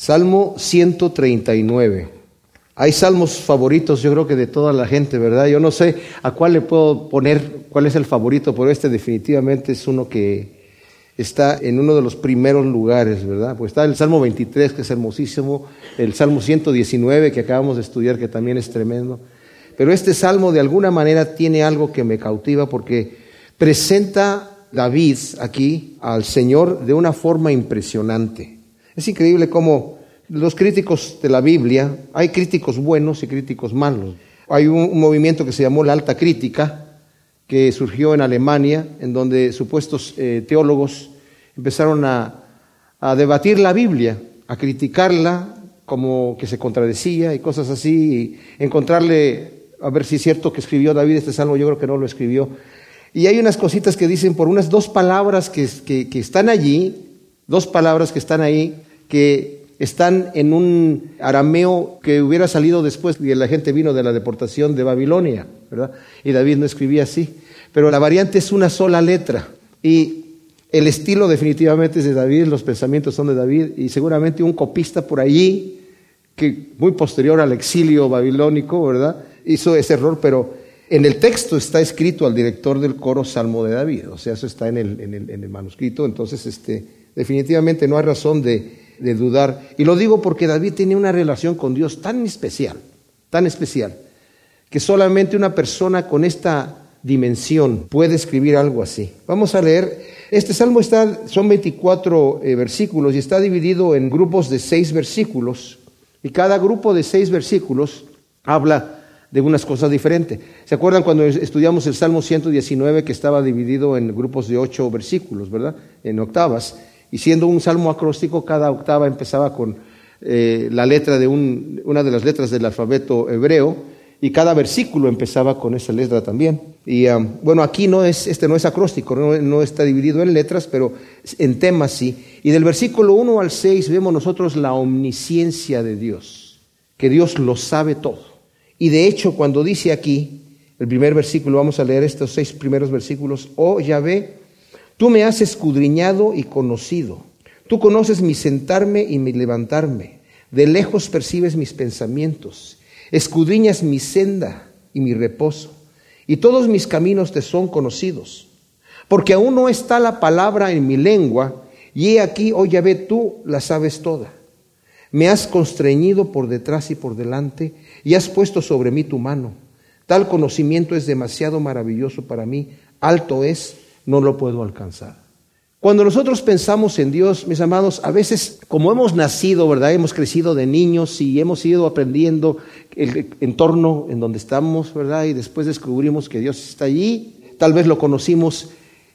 Salmo 139. Hay salmos favoritos, yo creo que de toda la gente, ¿verdad? Yo no sé a cuál le puedo poner, cuál es el favorito, pero este definitivamente es uno que está en uno de los primeros lugares, ¿verdad? Pues está el Salmo 23, que es hermosísimo, el Salmo 119, que acabamos de estudiar, que también es tremendo. Pero este salmo de alguna manera tiene algo que me cautiva porque presenta David aquí al Señor de una forma impresionante. Es increíble cómo los críticos de la Biblia, hay críticos buenos y críticos malos. Hay un, movimiento que se llamó la alta crítica, que surgió en Alemania, en donde supuestos eh, teólogos empezaron a, debatir la Biblia, a criticarla como que se contradecía y cosas así, y encontrarle, a ver si es cierto que escribió David este salmo, yo creo que no lo escribió. Y hay unas cositas que dicen por unas dos palabras que, que están allí, dos palabras que están ahí, que están en un arameo que hubiera salido después y la gente vino de la deportación de Babilonia, ¿verdad? Y David no escribía así. Pero la variante es una sola letra. Y el estilo definitivamente es de David, los pensamientos son de David, y seguramente un copista por allí, que muy posterior al exilio babilónico, ¿verdad? Hizo ese error, pero en el texto está escrito al director del coro Salmo de David, o sea, eso está en el, en el, manuscrito, entonces este, definitivamente no hay razón de de dudar. Y lo digo porque David tenía una relación con Dios tan especial, tan especial, que solamente una persona con esta dimensión puede escribir algo así. Vamos a leer, este salmo está, son 24 eh, versículos y está dividido en grupos de seis versículos, y cada grupo de seis versículos habla de unas cosas diferentes. ¿Se acuerdan cuando estudiamos el Salmo 119 que estaba dividido en grupos de ocho versículos, verdad? En octavas. Y siendo un salmo acróstico, cada octava empezaba con eh, la letra de una de las letras del alfabeto hebreo, y cada versículo empezaba con esa letra también. Y bueno, aquí no es, este no es acróstico, no, no, está dividido en letras, pero en temas sí. Y del versículo 1 al 6 vemos nosotros la omnisciencia de Dios, que Dios lo sabe todo. Y de hecho, cuando dice aquí, el primer versículo, vamos a leer estos seis primeros versículos, oh Yahvé, Tú me has escudriñado y conocido. Tú conoces mi sentarme y mi levantarme. De lejos percibes mis pensamientos. Escudriñas mi senda y mi reposo. Y todos mis caminos te son conocidos. Porque aún no está la palabra en mi lengua, y he aquí, oh Yahvé, tú la sabes toda. Me has constreñido por detrás y por delante, y has puesto sobre mí tu mano. Tal conocimiento es demasiado maravilloso para mí, alto es no lo puedo alcanzar. Cuando nosotros pensamos en Dios, mis amados, a veces como hemos nacido, ¿verdad? Hemos crecido de niños y hemos ido aprendiendo el entorno en donde estamos, ¿verdad? Y después descubrimos que Dios está allí. Tal vez lo conocimos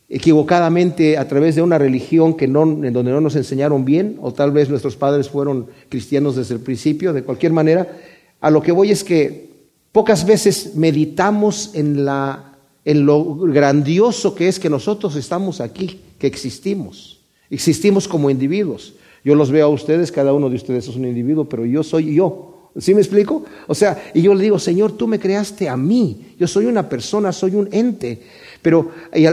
equivocadamente a través de una religión que no, en donde no nos enseñaron bien, o tal vez nuestros padres fueron cristianos desde el principio. De cualquier manera, a lo que voy es que pocas veces meditamos en la en lo grandioso que es que nosotros estamos aquí, que existimos. Existimos como individuos. Yo los veo a ustedes, cada uno de ustedes es un individuo, pero yo soy yo. ¿Sí me explico? O sea, y yo le digo, Señor, tú me creaste a mí. Yo soy una persona, soy un ente. Pero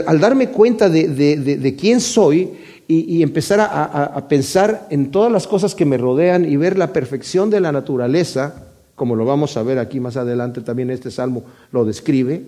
al, darme cuenta de, quién soy y, empezar a pensar en todas las cosas que me rodean y ver la perfección de la naturaleza, como lo vamos a ver aquí más adelante, también este salmo lo describe,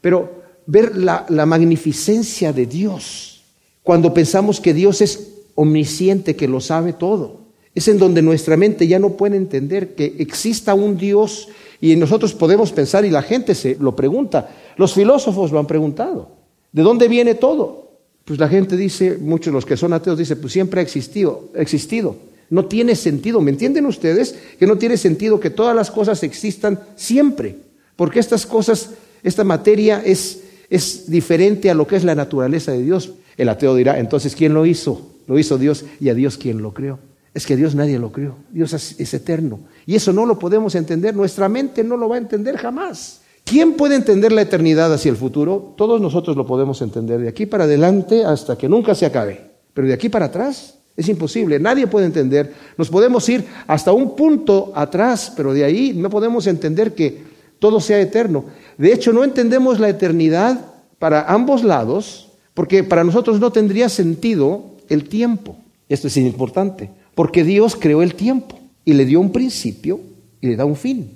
pero ver la, magnificencia de Dios. Cuando pensamos que Dios es omnisciente, que lo sabe todo. Es en donde nuestra mente ya no puede entender que exista un Dios y nosotros podemos pensar y la gente se lo pregunta. Los filósofos lo han preguntado. ¿De dónde viene todo? Pues la gente dice, muchos los que son ateos dicen, pues siempre ha existido, existido. No tiene sentido. ¿Me entienden ustedes? Que no tiene sentido que todas las cosas existan siempre. Porque estas cosas, esta materia es es diferente a lo que es la naturaleza de Dios. El ateo dirá, entonces, ¿quién lo hizo? Lo hizo Dios y a Dios quién lo creó. Es que Dios nadie lo creó. Dios es, eterno. Y eso no lo podemos entender. Nuestra mente no lo va a entender jamás. ¿Quién puede entender la eternidad hacia el futuro? Todos nosotros lo podemos entender de aquí para adelante hasta que nunca se acabe. Pero de aquí para atrás es imposible. Nadie puede entender. Nos podemos ir hasta un punto atrás, pero de ahí no podemos entender que todo sea eterno. De hecho, no entendemos la eternidad para ambos lados, porque para nosotros no tendría sentido el tiempo. Esto es importante. Porque Dios creó el tiempo y le dio un principio y le da un fin.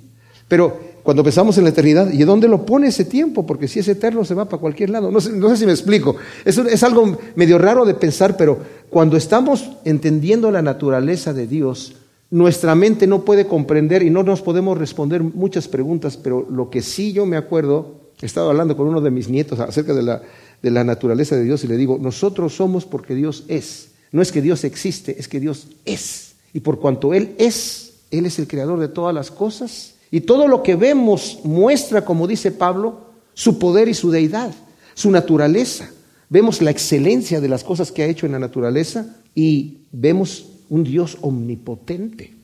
Pero cuando pensamos en la eternidad, ¿y dónde lo pone ese tiempo? Porque si es eterno se va para cualquier lado. No sé, si me explico. Es, es algo medio raro de pensar, pero cuando estamos entendiendo la naturaleza de Dios, nuestra mente no puede comprender y no nos podemos responder muchas preguntas, pero lo que sí yo me acuerdo, he estado hablando con uno de mis nietos acerca de la, naturaleza de Dios y le digo, nosotros somos porque Dios es. No es que Dios existe, es que Dios es. Y por cuanto Él es, Él es el creador de todas las cosas. Y todo lo que vemos muestra, como dice Pablo, su poder y su deidad, su naturaleza. Vemos la excelencia de las cosas que ha hecho en la naturaleza y vemos un Dios omnipotente.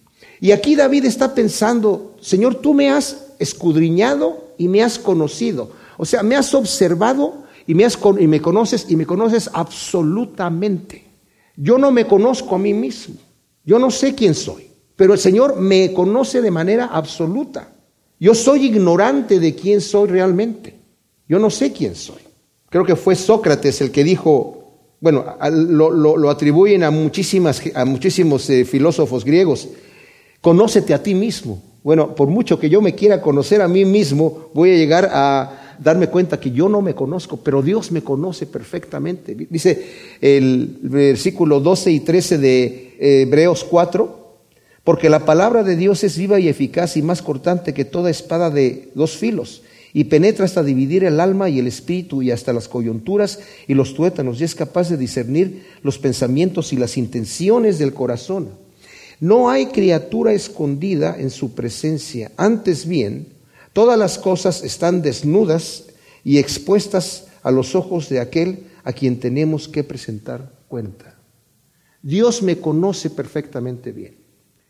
Y aquí David está pensando, Señor, tú me has escudriñado y me has conocido. O sea, me has observado y me, has, y me conoces y me conoces absolutamente. Yo no me conozco a mí mismo. Yo no sé quién soy. Pero el Señor me conoce de manera absoluta. Yo soy ignorante de quién soy realmente. Yo no sé quién soy. Creo que fue Sócrates el que dijo, bueno, lo, atribuyen a, muchísimas, a muchísimos eh, filósofos griegos, conócete a ti mismo. Bueno, por mucho que yo me quiera conocer a mí mismo, voy a llegar a darme cuenta que yo no me conozco, pero Dios me conoce perfectamente. Dice el versículo 12 y 13 de Hebreos 4, porque la palabra de Dios es viva y eficaz y más cortante que toda espada de dos filos y penetra hasta dividir el alma y el espíritu y hasta las coyunturas y los tuétanos y es capaz de discernir los pensamientos y las intenciones del corazón. No hay criatura escondida en su presencia, antes bien, todas las cosas están desnudas y expuestas a los ojos de aquel a quien tenemos que presentar cuenta. Dios me conoce perfectamente bien.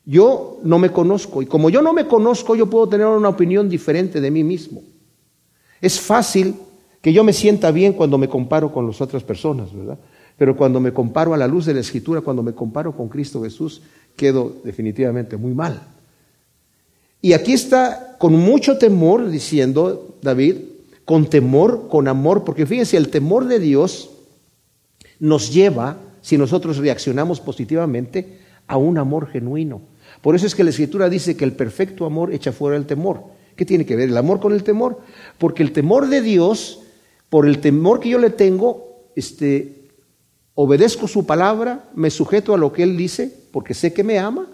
Yo no me conozco y como yo no me conozco, yo puedo tener una opinión diferente de mí mismo. Es fácil que yo me sienta bien cuando me comparo con las otras personas, ¿verdad? Pero cuando me comparo a la luz de la Escritura, cuando me comparo con Cristo Jesús, quedo definitivamente muy mal. Y aquí está con mucho temor diciendo David, con temor, con amor, porque fíjense, el temor de Dios nos lleva, si nosotros reaccionamos positivamente, a un amor genuino. Por eso es que la Escritura dice que el perfecto amor echa fuera el temor. ¿Qué tiene que ver el amor con el temor? Porque el temor de Dios, por el temor que yo le tengo, este, obedezco su palabra, me sujeto a lo que Él dice, porque sé que me ama,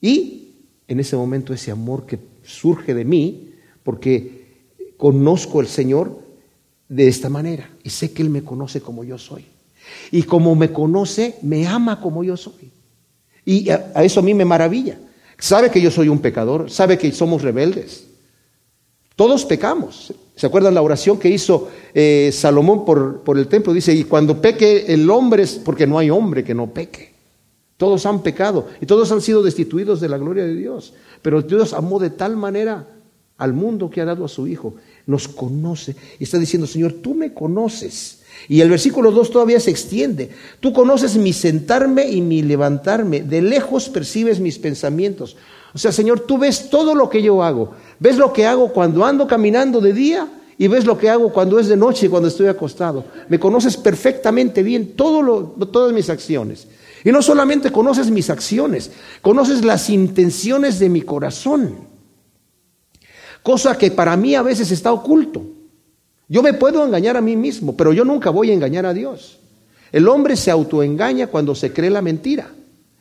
y en ese momento ese amor que surge de mí, porque conozco al Señor de esta manera, y sé que Él me conoce como yo soy. Y como me conoce, me ama como yo soy. Y a, a eso a mí me maravilla. Sabe que yo soy un pecador, sabe que somos rebeldes. Todos pecamos. ¿Se acuerdan la oración que hizo eh, Salomón por, por el templo? Dice, y cuando peque el hombre es porque no hay hombre que no peque. Todos han pecado y todos han sido destituidos de la gloria de Dios. Pero Dios amó de tal manera al mundo que ha dado a su Hijo. Nos conoce y está diciendo, Señor, tú me conoces. Y el versículo 2 todavía se extiende. Tú conoces mi sentarme y mi levantarme. De lejos percibes mis pensamientos. O sea, Señor, tú ves todo lo que yo hago. Ves lo que hago cuando ando caminando de día y ves lo que hago cuando es de noche y cuando estoy acostado. Me conoces perfectamente bien todas mis acciones. Y no solamente conoces mis acciones, conoces las intenciones de mi corazón. Cosa que para mí a veces está oculto. Yo me puedo engañar a mí mismo, pero yo nunca voy a engañar a Dios. El hombre se autoengaña cuando se cree la mentira.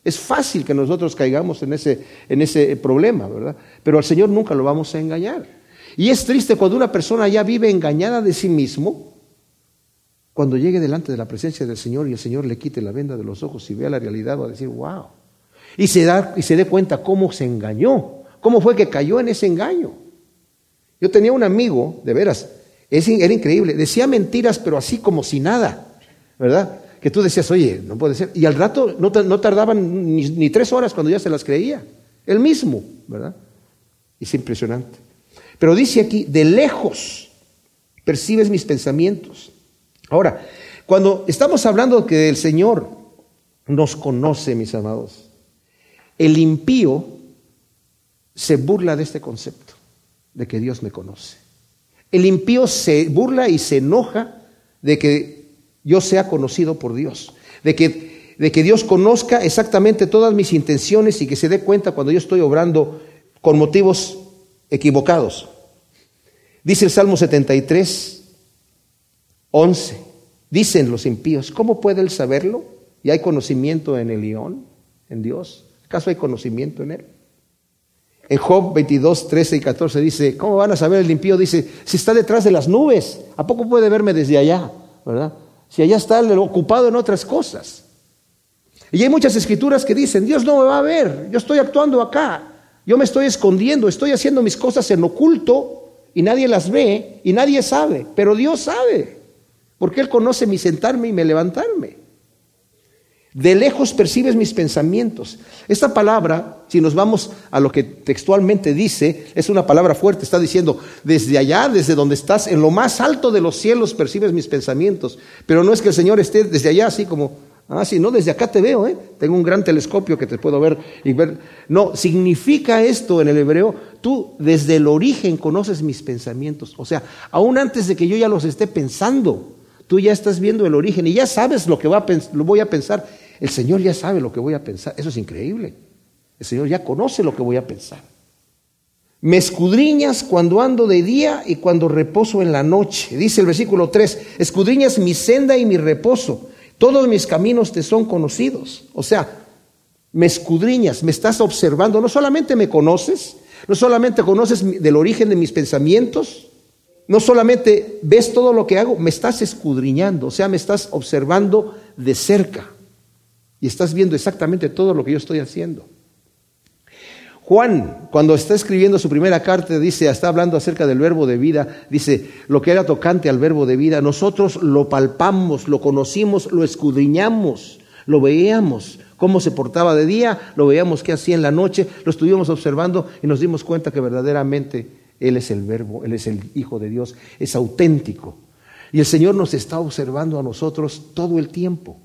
Es fácil que nosotros caigamos en ese, en ese problema, ¿verdad? Pero al Señor nunca lo vamos a engañar. Y es triste cuando una persona ya vive engañada de sí mismo, cuando llegue delante de la presencia del Señor y el Señor le quite la venda de los ojos y vea la realidad, va a decir, wow. Y se, da, y se dé cuenta cómo se engañó, cómo fue que cayó en ese engaño. Yo tenía un amigo, de veras, era increíble. Decía mentiras, pero así como si nada, ¿verdad? Que tú decías, oye, no puede ser. Y al rato no, tardaban ni, tres horas cuando ya se las creía. El mismo, ¿verdad? Es impresionante. Pero dice aquí, de lejos percibes mis pensamientos. Ahora, cuando estamos hablando que el Señor nos conoce, mis amados, el impío se burla de este concepto, de que Dios me conoce. El impío se burla y se enoja de que yo sea conocido por Dios, de que de que Dios conozca exactamente todas mis intenciones y que se dé cuenta cuando yo estoy obrando con motivos equivocados. Dice el Salmo 73, 11, dicen los impíos, ¿cómo puede él saberlo? ¿Y hay conocimiento en el león, en Dios? ¿Acaso hay conocimiento en él? En Job 22, 13 y 14 dice, ¿cómo van a saber el impío? Dice, si está detrás de las nubes, ¿a poco puede verme desde allá? ¿Verdad? Si allá está ocupado en otras cosas. Y hay muchas escrituras que dicen, Dios no me va a ver, yo estoy actuando acá, yo me estoy escondiendo, estoy haciendo mis cosas en oculto y nadie las ve y nadie sabe, pero Dios sabe, porque Él conoce mi sentarme y mi levantarme. De lejos percibes mis pensamientos. Esta palabra, si nos vamos a lo que textualmente dice, es una palabra fuerte. Está diciendo, desde allá, desde donde estás, en lo más alto de los cielos percibes mis pensamientos. Pero no es que el Señor esté desde allá así como, ah, sí, no, desde acá te veo, ¿eh? Tengo un gran telescopio que te puedo ver y ver. No, significa esto en el hebreo, tú desde el origen conoces mis pensamientos. O sea, aún antes de que yo ya los esté pensando, tú ya estás viendo el origen y ya sabes lo que va lo voy a pensar. El Señor ya sabe lo que voy a pensar. Eso es increíble. El Señor ya conoce lo que voy a pensar. Me escudriñas cuando ando de día y cuando reposo en la noche. Dice el versículo 3, escudriñas mi senda y mi reposo. Todos mis caminos te son conocidos. O sea, me escudriñas, me estás observando. No solamente me conoces, no solamente conoces del origen de mis pensamientos, no solamente ves todo lo que hago, me estás escudriñando, o sea, me estás observando de cerca y estás viendo exactamente todo lo que yo estoy haciendo. Juan, cuando está escribiendo su primera carta, dice, está hablando acerca del verbo de vida, dice, lo que era tocante al verbo de vida, nosotros lo palpamos, lo conocimos, lo escudriñamos, lo veíamos, cómo se portaba de día, lo veíamos qué hacía en la noche, lo estuvimos observando y nos dimos cuenta que verdaderamente Él es el verbo, Él es el Hijo de Dios, es auténtico. Y el Señor nos está observando a nosotros todo el tiempo.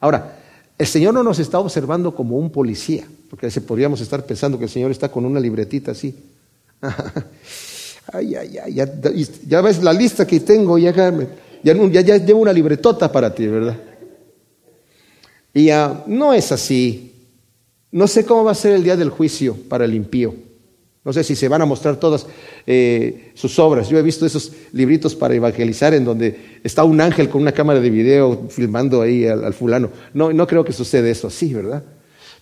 Ahora, el Señor no nos está observando como un policía, porque podríamos estar pensando que el Señor está con una libretita así. ay, ay, ay, ya, ves la lista que tengo, ya, ya, ya, llevo una libretota para ti, ¿verdad? Y no es así. No sé cómo va a ser el día del juicio para el impío. No sé si se van a mostrar todas eh, sus obras. Yo he visto esos libritos para evangelizar en donde está un ángel con una cámara de video filmando ahí al, fulano. No, no creo que suceda eso así, ¿verdad?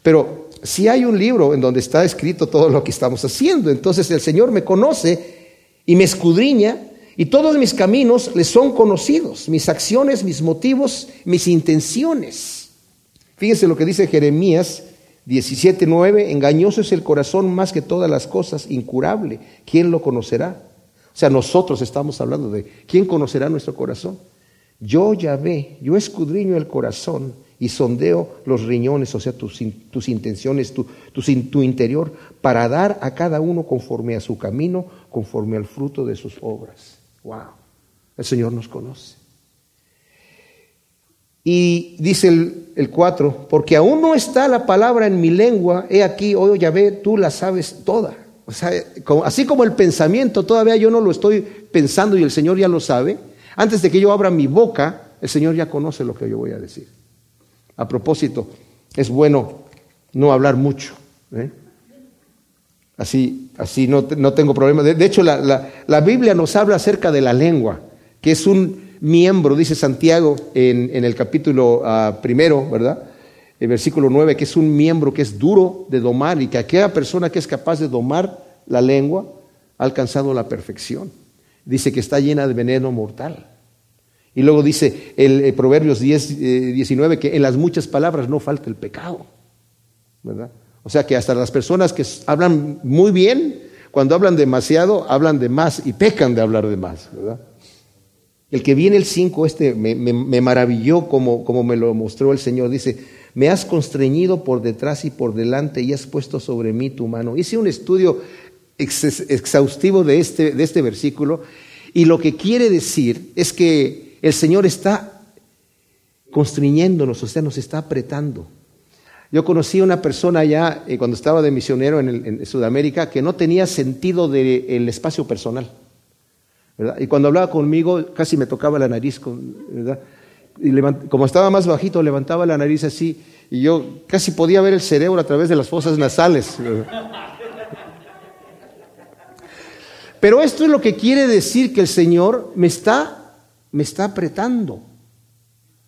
Pero si hay un libro en donde está escrito todo lo que estamos haciendo. Entonces el Señor me conoce y me escudriña y todos mis caminos le son conocidos, mis acciones, mis motivos, mis intenciones. Fíjense lo que dice Jeremías 17.9, engañoso es el corazón más que todas las cosas, incurable. ¿Quién lo conocerá? O sea, nosotros estamos hablando de quién conocerá nuestro corazón. Yo ya ve, yo escudriño el corazón y sondeo los riñones, o sea, tus, tus intenciones, tu, tu, tu interior, para dar a cada uno conforme a su camino, conforme al fruto de sus obras. ¡Wow! El Señor nos conoce. Y dice el, 4, porque aún no está la palabra en mi lengua, he aquí, hoy ya ve, tú la sabes toda. O sea, así como el pensamiento, todavía yo no lo estoy pensando y el Señor ya lo sabe. Antes de que yo abra mi boca, el Señor ya conoce lo que yo voy a decir. A propósito, es bueno no hablar mucho. ¿eh? Así, así no, no, tengo problema. De, hecho, la, la Biblia nos habla acerca de la lengua, que es un miembro, dice Santiago en, el capítulo ah, primero, ¿verdad? El versículo 9, que es un miembro que es duro de domar y que aquella persona que es capaz de domar la lengua ha alcanzado la perfección. Dice que está llena de veneno mortal. Y luego dice el, Proverbios 10, 19 eh, que en las muchas palabras no falta el pecado. ¿verdad? O sea que hasta las personas que hablan muy bien, cuando hablan demasiado, hablan de más y pecan de hablar de más. ¿verdad? El que viene el 5, este me, maravilló como, como, me lo mostró el Señor. Dice, me has constreñido por detrás y por delante y has puesto sobre mí tu mano. Hice un estudio exhaustivo de este, de este versículo y lo que quiere decir es que el Señor está constriñéndonos, o sea, nos está apretando. Yo conocí a una persona allá eh, cuando estaba de misionero en, en Sudamérica que no tenía sentido del espacio personal. Y cuando hablaba conmigo casi me tocaba la nariz, ¿verdad? y como estaba más bajito, levantaba la nariz así y yo casi podía ver el cerebro a través de las fosas nasales. Pero esto es lo que quiere decir que el Señor me está, me está apretando.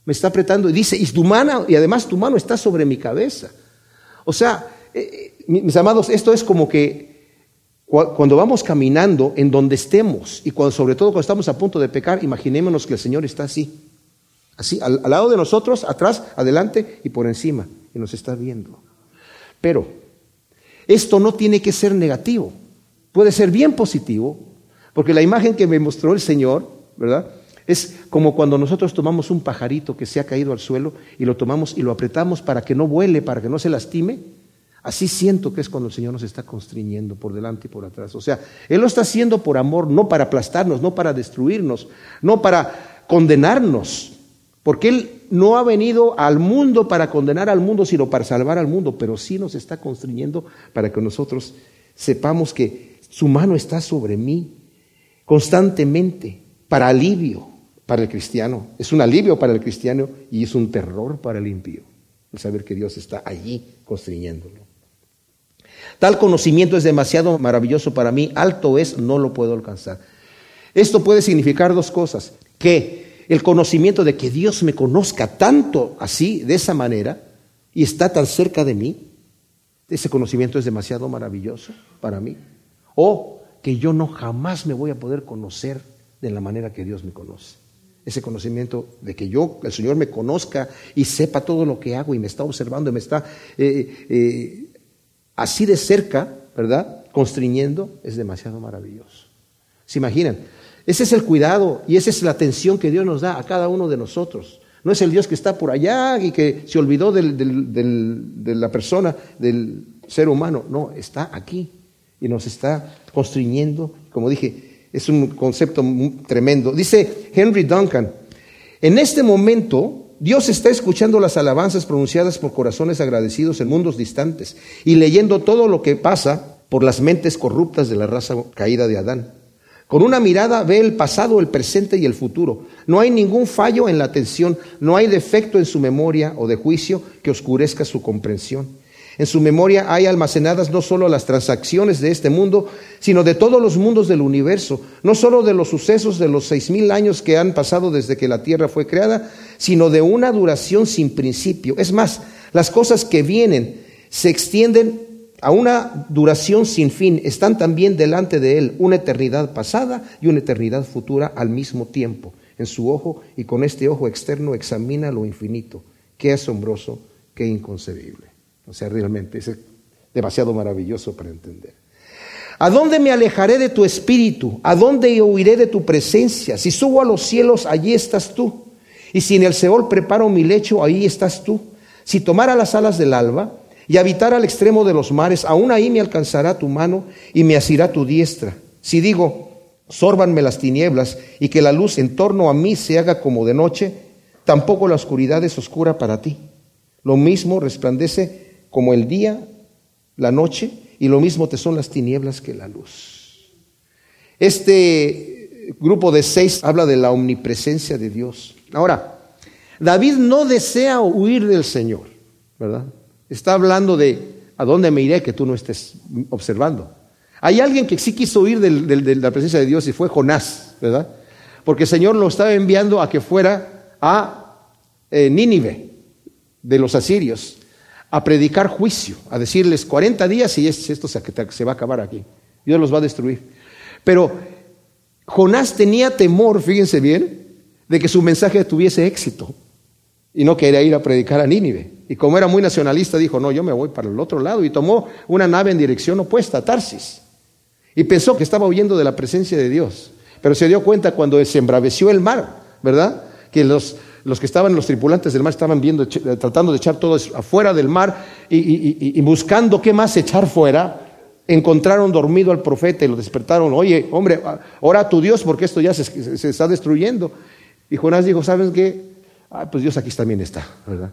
Me está apretando y dice, y tu mano, y además tu mano está sobre mi cabeza. O sea, eh, eh, mis amados, esto es como que cuando vamos caminando en donde estemos y cuando, sobre todo cuando estamos a punto de pecar, imaginémonos que el Señor está así, así, al, lado de nosotros, atrás, adelante y por encima, y nos está viendo. Pero esto no tiene que ser negativo, puede ser bien positivo, porque la imagen que me mostró el Señor, ¿verdad? Es como cuando nosotros tomamos un pajarito que se ha caído al suelo y lo tomamos y lo apretamos para que no vuele, para que no se lastime. Así siento que es cuando el Señor nos está constriñendo por delante y por atrás. O sea, Él lo está haciendo por amor, no para aplastarnos, no para destruirnos, no para condenarnos. Porque Él no ha venido al mundo para condenar al mundo, sino para salvar al mundo, pero sí nos está constriñendo para que nosotros sepamos que su mano está sobre mí constantemente, para alivio para el cristiano. Es un alivio para el cristiano y es un terror para el impío, el saber que Dios está allí constriñéndolo. Tal conocimiento es demasiado maravilloso para mí, alto es, no lo puedo alcanzar. Esto puede significar dos cosas, que el conocimiento de que Dios me conozca tanto así, de esa manera, y está tan cerca de mí, ese conocimiento es demasiado maravilloso para mí. O que yo no jamás me voy a poder conocer de la manera que Dios me conoce. Ese conocimiento de que yo, el Señor me conozca y sepa todo lo que hago y me está observando y me está eh, eh, así de cerca, ¿verdad? Constriñendo, es demasiado maravilloso. ¿Se imaginan? Ese es el cuidado y esa es la atención que Dios nos da a cada uno de nosotros. No es el Dios que está por allá y que se olvidó de la persona, del ser humano. No, está aquí y nos está constriñendo. Como dije, es un concepto tremendo. Dice Henry Duncan, en este momento Dios está escuchando las alabanzas pronunciadas por corazones agradecidos en mundos distantes y leyendo todo lo que pasa por las mentes corruptas de la raza caída de Adán. Con una mirada ve el pasado, el presente y el futuro. No hay ningún fallo en la atención, no hay defecto en su memoria o de juicio que oscurezca su comprensión. En su memoria hay almacenadas no solo las transacciones de este mundo, sino de todos los mundos del universo, no solo de los sucesos de los seis mil años que han pasado desde que la Tierra fue creada, sino de una duración sin principio. Es más, las cosas que vienen se extienden a una duración sin fin, están también delante de Él una eternidad pasada y una eternidad futura al mismo tiempo. En su ojo y con este ojo externo examina lo infinito. Qué asombroso, qué inconcebible. O sea, realmente es demasiado maravilloso para entender. ¿A dónde me alejaré de tu espíritu? ¿A dónde huiré de tu presencia? Si subo a los cielos, allí estás tú. Y si en el Seol preparo mi lecho, ahí estás tú. Si tomara las alas del alba y habitara al extremo de los mares, aún ahí me alcanzará tu mano y me asirá tu diestra. Si digo, sórbanme las tinieblas y que la luz en torno a mí se haga como de noche, tampoco la oscuridad es oscura para ti. Lo mismo resplandece como el día, la noche, y lo mismo te son las tinieblas que la luz. Este grupo de seis habla de la omnipresencia de Dios. Ahora, David no desea huir del Señor, ¿verdad? Está hablando de a dónde me iré que tú no estés observando. Hay alguien que sí quiso huir de la presencia de Dios y fue Jonás, ¿verdad? Porque el Señor lo estaba enviando a que fuera a eh, Nínive de los asirios a predicar juicio, a decirles 40 días y esto se va a acabar aquí. Dios los va a destruir. Pero Jonás tenía temor, fíjense bien, de que su mensaje tuviese éxito y no quería ir a predicar a Nínive. Y como era muy nacionalista, dijo, no, yo me voy para el otro lado y tomó una nave en dirección opuesta, a Tarsis. Y pensó que estaba huyendo de la presencia de Dios. Pero se dio cuenta cuando se embraveció el mar, ¿verdad? Que los, los que estaban, los tripulantes del mar, estaban viendo, eh, tratando de echar todo afuera del mar y, buscando qué más echar fuera. Encontraron dormido al profeta y lo despertaron. Oye, hombre, ora a tu Dios porque esto ya se, está destruyendo. Y Jonás dijo, ¿sabes qué? Ah, pues Dios aquí también está, ¿verdad?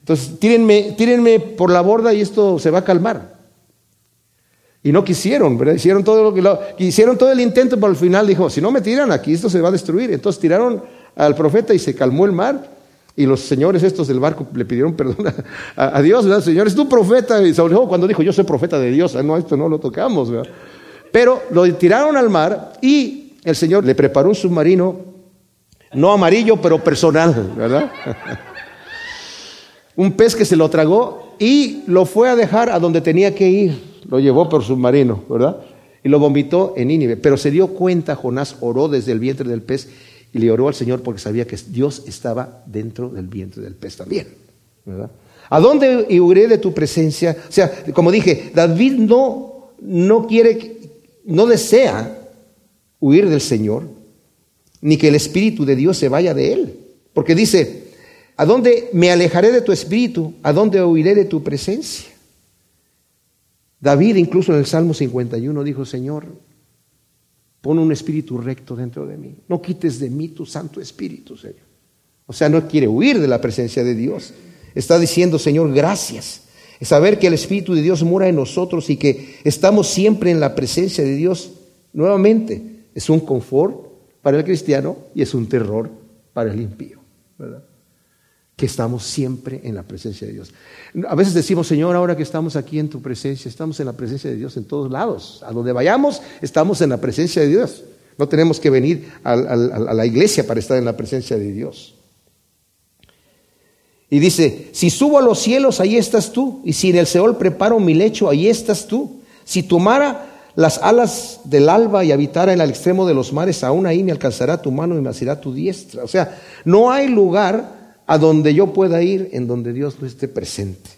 Entonces, tírenme, tírenme por la borda y esto se va a calmar. Y no quisieron, ¿verdad? Hicieron todo lo que hicieron todo el intento, pero al final dijo, si no me tiran aquí, esto se va a destruir. Entonces tiraron al profeta y se calmó el mar. Y los señores estos del barco le pidieron perdón a, Dios, ¿verdad? Señor, es tu profeta. Y sobre todo cuando dijo, yo soy profeta de Dios, no, esto no lo tocamos, ¿verdad? Pero lo tiraron al mar y el Señor le preparó un submarino, no amarillo, pero personal, ¿verdad? un pez que se lo tragó y lo fue a dejar a donde tenía que ir. Lo llevó por submarino, ¿verdad? Y lo vomitó en Nínive. Pero se dio cuenta, Jonás oró desde el vientre del pez y le oró al Señor porque sabía que Dios estaba dentro del vientre del pez también. ¿A dónde huiré de tu presencia? O sea, como dije, David no, no quiere, no desea huir del Señor, ni que el Espíritu de Dios se vaya de él. Porque dice, ¿a dónde me alejaré de tu Espíritu? ¿A dónde huiré de tu presencia? David incluso en el Salmo 51 dijo, Señor, Pon un espíritu recto dentro de mí. No quites de mí tu Santo Espíritu, Señor. O sea, no quiere huir de la presencia de Dios. Está diciendo, Señor, gracias. Saber que el Espíritu de Dios mora en nosotros y que estamos siempre en la presencia de Dios. Nuevamente, es un confort para el cristiano y es un terror para el impío. ¿verdad? Que estamos siempre en la presencia de Dios. A veces decimos, Señor, ahora que estamos aquí en tu presencia, estamos en la presencia de Dios en todos lados. A donde vayamos, estamos en la presencia de Dios. No tenemos que venir a, la iglesia para estar en la presencia de Dios. Y dice, si subo a los cielos, ahí estás tú. Y si en el Seol preparo mi lecho, ahí estás tú. Si tomara las alas del alba y habitara en el extremo de los mares, aún ahí me alcanzará tu mano y me asirá tu diestra. O sea, no hay lugar a donde yo pueda ir en donde Dios no esté presente.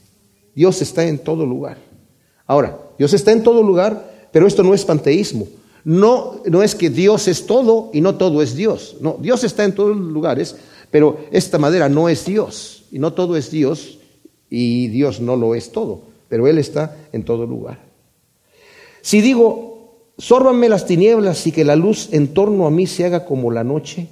Dios está en todo lugar. Ahora, Dios está en todo lugar, pero esto no es panteísmo. No, no es que Dios es todo y no todo es Dios. No, Dios está en todos los lugares, pero esta madera no es Dios. Y no todo es Dios y Dios no lo es todo, pero Él está en todo lugar. Si digo, sórbanme las tinieblas y que la luz en torno a mí se haga como la noche,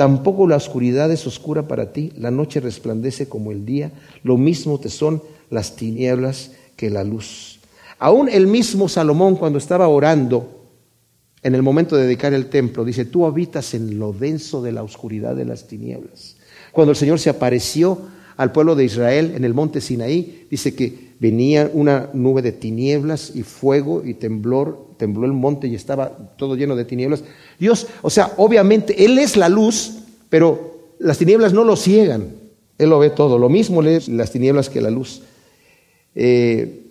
Tampoco la oscuridad es oscura para ti, la noche resplandece como el día, lo mismo te son las tinieblas que la luz. Aún el mismo Salomón cuando estaba orando en el momento de dedicar el templo, dice, tú habitas en lo denso de la oscuridad de las tinieblas. Cuando el Señor se apareció al pueblo de Israel en el monte Sinaí, dice que venía una nube de tinieblas y fuego y temblor, tembló el monte y estaba todo lleno de tinieblas. Dios, o sea, obviamente Él es la luz, pero las tinieblas no lo ciegan. Él lo ve todo. Lo mismo lee las tinieblas que la luz. Eh,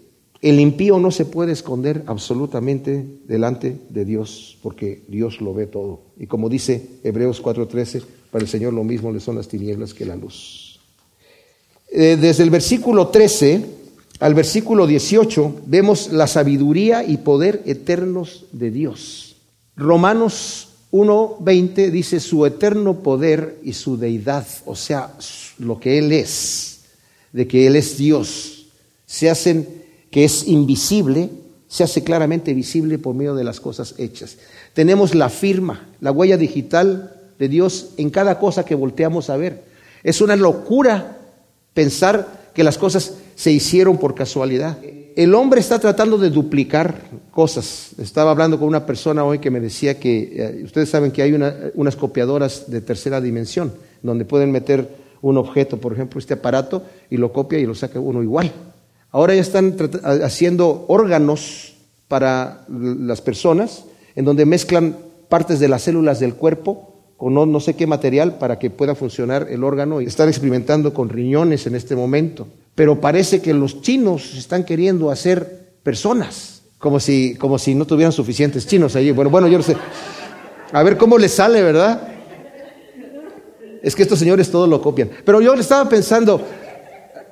el impío no se puede esconder absolutamente delante de Dios, porque Dios lo ve todo. Y como dice Hebreos 4:13, para el Señor lo mismo le son las tinieblas que la luz. Eh, desde el versículo 13 al versículo 18 vemos la sabiduría y poder eternos de Dios. Romanos 1.20 dice su eterno poder y su deidad, o sea, lo que Él es, de que Él es Dios, se hacen, que es invisible, se hace claramente visible por medio de las cosas hechas. Tenemos la firma, la huella digital de Dios en cada cosa que volteamos a ver. Es una locura pensar que las cosas se hicieron por casualidad. El hombre está tratando de duplicar cosas. Estaba hablando con una persona hoy que me decía que eh, ustedes saben que hay unas copiadoras de tercera dimensión donde pueden meter un objeto, por ejemplo, este aparato, y lo copia y lo saca uno igual. Ahora ya están haciendo órganos para las personas en donde mezclan partes de las células del cuerpo con no, sé qué material para que pueda funcionar el órgano están experimentando con riñones en este momento. Pero parece que los chinos están queriendo hacer personas, como si, como si no tuvieran suficientes chinos allí. Bueno, bueno, yo no sé. A ver cómo les sale, ¿verdad? Es que estos señores todo lo copian. Pero yo estaba pensando,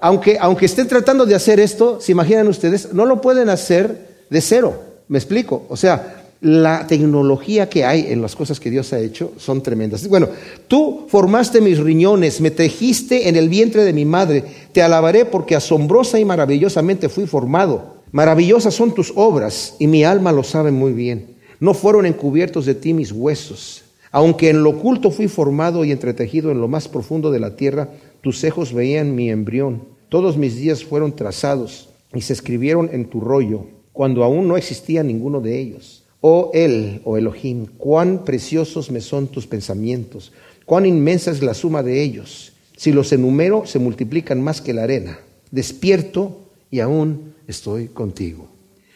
aunque, aunque estén tratando de hacer esto, se imaginan ustedes, no lo pueden hacer de cero. Me explico. O sea, la tecnología que hay en las cosas que Dios ha hecho son tremendas. Bueno, tú formaste mis riñones, me tejiste en el vientre de mi madre, te alabaré porque asombrosa y maravillosamente fui formado. Maravillosas son tus obras y mi alma lo sabe muy bien. No fueron encubiertos de ti mis huesos. Aunque en lo oculto fui formado y entretejido en lo más profundo de la tierra, tus ojos veían mi embrión. Todos mis días fueron trazados y se escribieron en tu rollo, cuando aún no existía ninguno de ellos. Oh él, oh Elohim, cuán preciosos me son tus pensamientos, Cuán inmensa es la suma de ellos. Si los enumero, se multiplican más que la arena. Despierto y aún estoy contigo.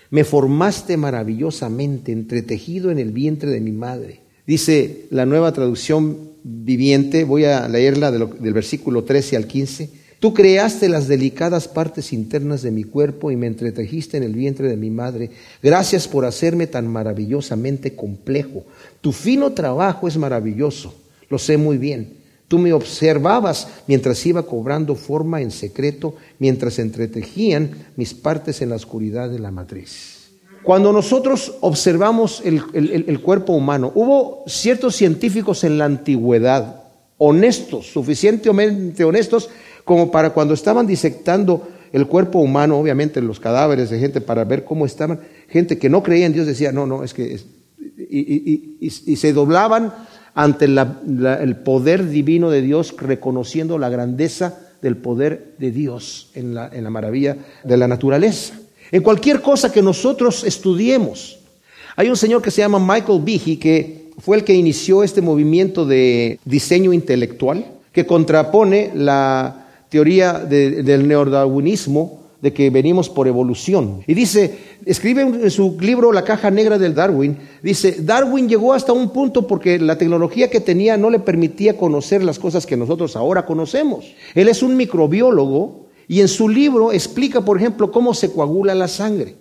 Me formaste maravillosamente, entretejido en el vientre de mi madre. Dice la nueva traducción viviente, voy a leerla del versículo 13 al 15. Tú creaste las delicadas partes internas de mi cuerpo y me entretejiste en el vientre de mi madre. Gracias por hacerme tan maravillosamente complejo. Tu fino trabajo es maravilloso, lo sé muy bien. Tú me observabas mientras iba cobrando forma en secreto, mientras entretejían mis partes en la oscuridad de la matriz. Cuando nosotros observamos el, cuerpo humano, hubo ciertos científicos en la antigüedad, honestos, suficientemente honestos, como para cuando estaban disectando el cuerpo humano, obviamente los cadáveres de gente, para ver cómo estaban, gente que no creía en Dios decía, no, no, es que... y se doblaban ante el poder divino de Dios, reconociendo la grandeza del poder de Dios en la, en la maravilla de la naturaleza. En cualquier cosa que nosotros estudiemos, hay un señor que se llama Michael Behe, que fue el que inició este movimiento de diseño intelectual, que contrapone la teoría del neodarwinismo de que venimos por evolución. Y dice, escribe en su libro La caja negra del Darwin, dice, Darwin llegó hasta un punto porque la tecnología que tenía no le permitía conocer las cosas que nosotros ahora conocemos. Él es un microbiólogo y en su libro explica, por ejemplo, cómo se coagula la sangre.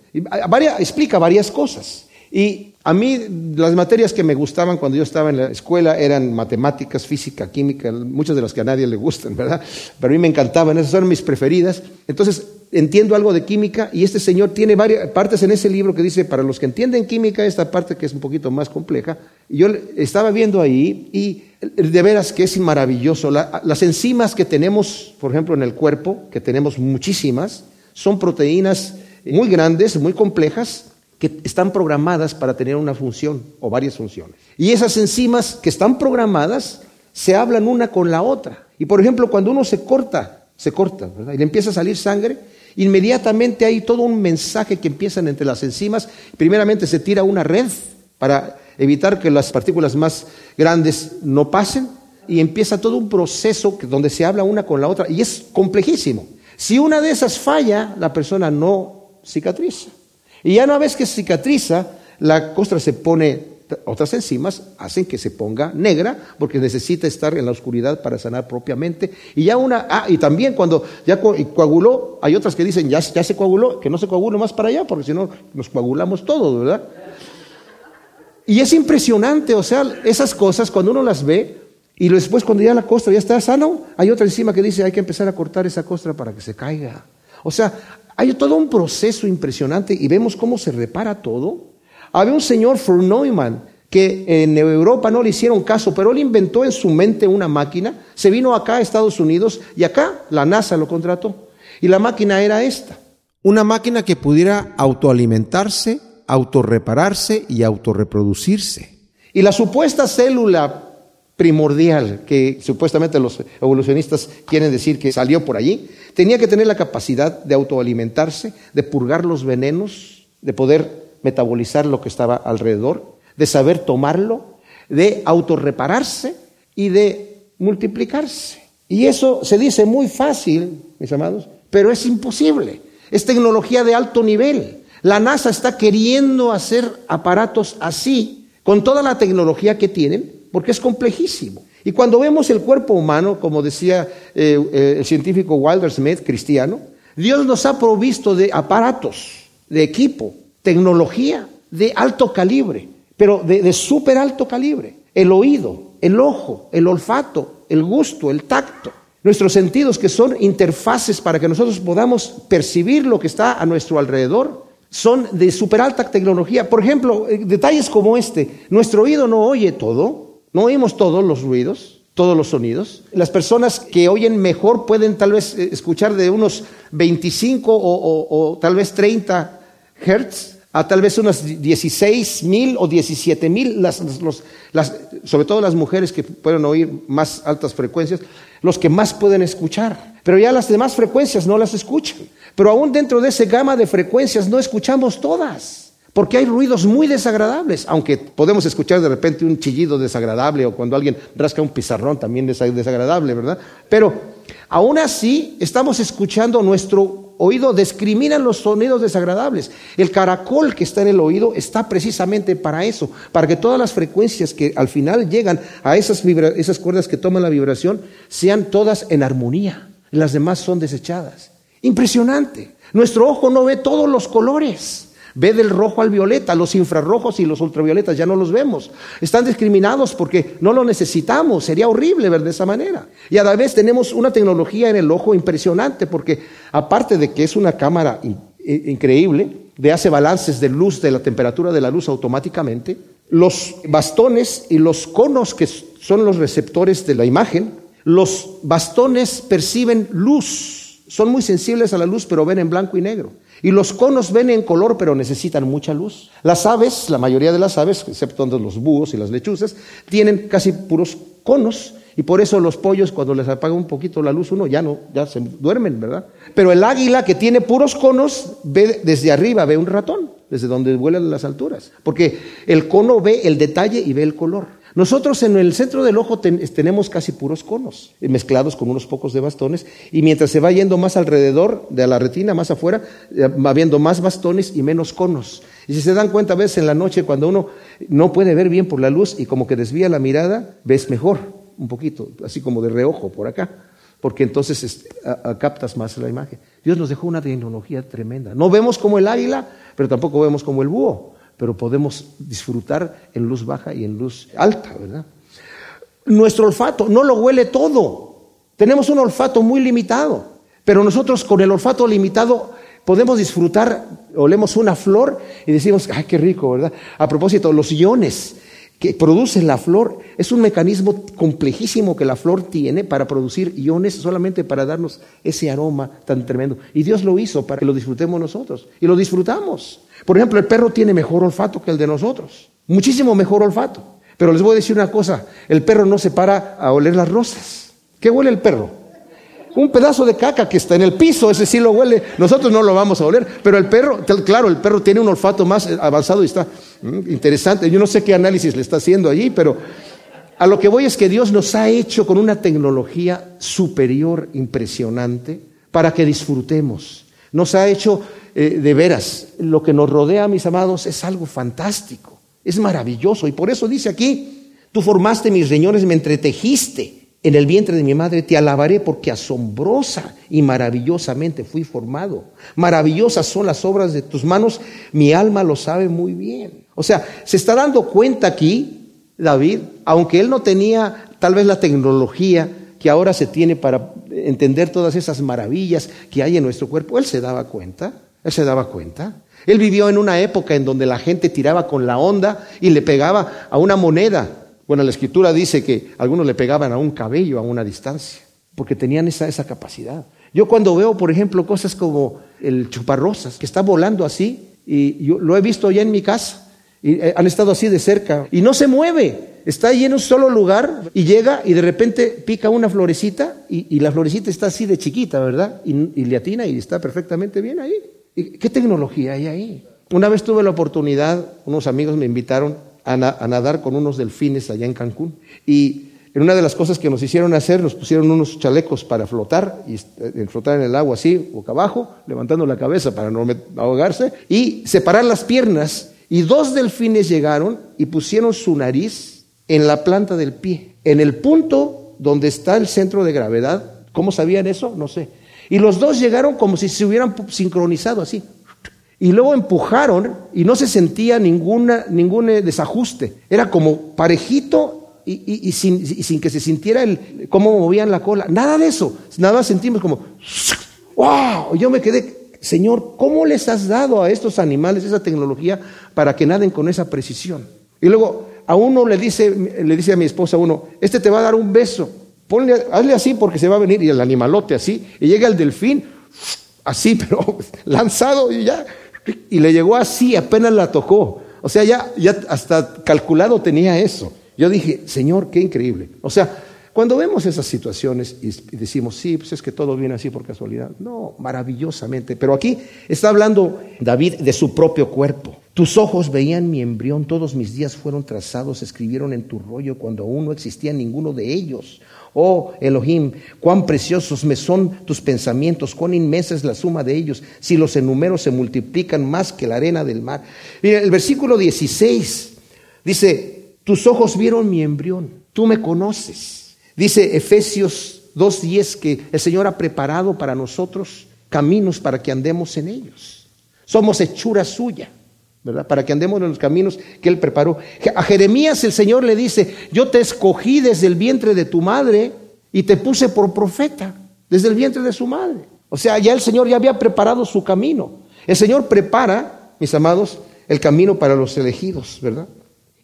explica varias cosas. Y a mí las materias que me gustaban cuando yo estaba en la escuela eran matemáticas, física, química, muchas de las que a nadie le gustan, ¿verdad? Pero a mí me encantaban, esas son mis preferidas. Entonces, entiendo algo de química y este señor tiene varias partes en ese libro que dice, para los que entienden química, esta parte que es un poquito más compleja, yo estaba viendo ahí y de veras que es maravilloso. las enzimas que tenemos, por ejemplo, en el cuerpo, que tenemos muchísimas, son proteínas muy grandes, muy complejas, que están programadas para tener una función o varias funciones. Y esas enzimas que están programadas se hablan una con la otra. Y por ejemplo, cuando uno se corta, se corta, ¿verdad? Y le empieza a salir sangre, Inmediatamente hay todo un mensaje que empiezan entre las enzimas. Primeramente se tira una red para evitar que las partículas más grandes no pasen y empieza todo un proceso donde se habla una con la otra y es complejísimo. Si una de esas falla, la persona no cicatriza. Y ya una vez que cicatriza, la costra se pone otras enzimas hacen que se ponga negra porque necesita estar en la oscuridad para sanar propiamente. Y ya una, ah, y también cuando ya coaguló, hay otras que dicen, ya, ya se coaguló, que no se coagule más para allá, porque si no nos coagulamos todos, ¿verdad? Y es impresionante, o sea, esas cosas cuando uno las ve y después cuando ya la costra ya está sana, hay otra enzima que dice, hay que empezar a cortar esa costra para que se caiga. O sea, hay todo un proceso impresionante y vemos cómo se repara todo había un señor Neumann que en Europa no le hicieron caso, pero él inventó en su mente una máquina, se vino acá a Estados Unidos y acá la NASA lo contrató. Y la máquina era esta. Una máquina que pudiera autoalimentarse, autorrepararse y autorreproducirse. Y la supuesta célula primordial que supuestamente los evolucionistas quieren decir que salió por allí, tenía que tener la capacidad de autoalimentarse, de purgar los venenos, de poder metabolizar lo que estaba alrededor, de saber tomarlo, de autorrepararse y de multiplicarse. Y eso se dice muy fácil, mis amados, pero es imposible. Es tecnología de alto nivel. La NASA está queriendo hacer aparatos así, con toda la tecnología que tienen, porque es complejísimo. Y cuando vemos el cuerpo humano, como decía eh, eh, el científico Wilder Smith, cristiano, Dios nos ha provisto de aparatos, de equipo, tecnología de alto calibre, pero de, súper alto calibre. El oído, el ojo, el olfato, el gusto, el tacto. Nuestros sentidos que son interfaces para que nosotros podamos percibir lo que está a nuestro alrededor, son de súper alta tecnología. Por ejemplo, eh, detalles como este. Nuestro oído no oye todo, no oímos todos los ruidos, todos los sonidos. Las personas que oyen mejor pueden tal vez eh, escuchar de unos 25 o, tal vez 30 hertz a tal vez unas 16 mil o 17 mil, las, sobre todo las mujeres que pueden oír más altas frecuencias, los que más pueden escuchar. Pero ya las demás frecuencias no las escuchan. Pero aún dentro de ese gama de frecuencias no escuchamos todas. Porque hay ruidos muy desagradables, aunque podemos escuchar de repente un chillido desagradable o cuando alguien rasca un pizarrón también es desagradable, ¿verdad? Pero aún así estamos escuchando nuestro oído, discrimina los sonidos desagradables. El caracol que está en el oído está precisamente para eso, para que todas las frecuencias que al final llegan a esas, esas cuerdas que toman la vibración sean todas en armonía. Las demás son desechadas. Impresionante. Nuestro ojo no ve todos los colores. Ve del rojo al violeta, los infrarrojos y los ultravioletas ya no los vemos. Están discriminados porque no lo necesitamos. Sería horrible ver de esa manera. Y a la vez tenemos una tecnología en el ojo impresionante porque aparte de que es una cámara increíble, de hace balances de luz, de la temperatura de la luz automáticamente, los bastones y los conos que son los receptores de la imagen, los bastones perciben luz, son muy sensibles a la luz, pero ven en blanco y negro. Y los conos ven en color, pero necesitan mucha luz. Las aves, la mayoría de las aves, excepto los búhos y las lechuzas, tienen casi puros conos. Y por eso los pollos, cuando les apaga un poquito la luz, uno ya no, ya se duermen, ¿verdad? Pero el águila que tiene puros conos, ve desde arriba, ve un ratón, desde donde vuelan las alturas. Porque el cono ve el detalle y ve el color. Nosotros en el centro del ojo tenemos casi puros conos, mezclados con unos pocos de bastones, y mientras se va yendo más alrededor de la retina, más afuera, eh, va viendo más bastones y menos conos. Y si se dan cuenta, a veces en la noche, cuando uno no puede ver bien por la luz y como que desvía la mirada, ves mejor, un poquito, así como de reojo por acá, porque entonces captas más la imagen. Dios nos dejó una tecnología tremenda. No vemos como el águila, pero tampoco vemos como el búho pero podemos disfrutar en luz baja y en luz alta, ¿verdad? Nuestro olfato no lo huele todo. Tenemos un olfato muy limitado, pero nosotros con el olfato limitado podemos disfrutar, olemos una flor y decimos, ay, qué rico, ¿verdad? A propósito, los iones que producen la flor es un mecanismo complejísimo que la flor tiene para producir iones solamente para darnos ese aroma tan tremendo. Y Dios lo hizo para que lo disfrutemos nosotros. Y lo disfrutamos. Por ejemplo, el perro tiene mejor olfato que el de nosotros, muchísimo mejor olfato. Pero les voy a decir una cosa, el perro no se para a oler las rosas. ¿Qué huele el perro? Un pedazo de caca que está en el piso, ese sí lo huele, nosotros no lo vamos a oler, pero el perro, claro, el perro tiene un olfato más avanzado y está mm, interesante. Yo no sé qué análisis le está haciendo allí, pero a lo que voy es que Dios nos ha hecho con una tecnología superior, impresionante, para que disfrutemos. Nos ha hecho eh, de veras, lo que nos rodea, mis amados, es algo fantástico, es maravilloso. Y por eso dice aquí, tú formaste mis riñones, me entretejiste en el vientre de mi madre, te alabaré porque asombrosa y maravillosamente fui formado. Maravillosas son las obras de tus manos, mi alma lo sabe muy bien. O sea, se está dando cuenta aquí, David, aunque él no tenía tal vez la tecnología que ahora se tiene para entender todas esas maravillas que hay en nuestro cuerpo, él se daba cuenta él se daba cuenta. Él vivió en una época en donde la gente tiraba con la onda y le pegaba a una moneda. Bueno, la escritura dice que algunos le pegaban a un cabello a una distancia, porque tenían esa, esa capacidad. Yo cuando veo, por ejemplo, cosas como el chuparrosas, que está volando así, y yo lo he visto ya en mi casa, y eh, han estado así de cerca, y no se mueve, está ahí en un solo lugar y llega y de repente pica una florecita y, la florecita está así de chiquita, ¿verdad? Y, y, le atina y está perfectamente bien ahí. ¿Qué tecnología hay ahí? Una vez tuve la oportunidad, unos amigos me invitaron a, nadar con unos delfines allá en Cancún. Y en una de las cosas que nos hicieron hacer, nos pusieron unos chalecos para flotar, y eh, flotar en el agua así, boca abajo, levantando la cabeza para no ahogarse, y separar las piernas. Y dos delfines llegaron y pusieron su nariz en la planta del pie, en el punto donde está el centro de gravedad. ¿Cómo sabían eso? No sé. Y los dos llegaron como si se hubieran sincronizado así. Y luego empujaron y no se sentía ninguna, ningún eh, desajuste. Era como parejito y, sin, que se sintiera el, cómo movían la cola. Nada de eso. Nada sentimos como, ¡wow! Yo me quedé, Señor, ¿cómo les has dado a estos animales esa tecnología para que naden con esa precisión? Y luego a uno le dice, le dice a mi esposa, uno, este te va a dar un beso hazle así porque se va a venir, y el animalote así, y llega el delfín, así, pero lanzado y ya, y le llegó así, apenas la tocó. O sea, ya, ya hasta calculado tenía eso. Yo dije, Señor, qué increíble. O sea, cuando vemos esas situaciones y decimos, sí, pues es que todo viene así por casualidad. No, maravillosamente. Pero aquí está hablando David de su propio cuerpo. Tus ojos veían mi embrión, todos mis días fueron trazados, escribieron en tu rollo cuando aún no existía ninguno de ellos. Oh Elohim, cuán preciosos me son tus pensamientos, cuán inmensa es la suma de ellos, si los enumeros se multiplican más que la arena del mar. Mira, el versículo 16 dice, tus ojos vieron mi embrión, tú me conoces. Dice Efesios 2.10 que el Señor ha preparado para nosotros caminos para que andemos en ellos. Somos hechura suya. ¿verdad? Para que andemos en los caminos que Él preparó. A Jeremías el Señor le dice, yo te escogí desde el vientre de tu madre y te puse por profeta, desde el vientre de su madre. O sea, ya el Señor ya había preparado su camino. El Señor prepara, mis amados, el camino para los elegidos, ¿verdad?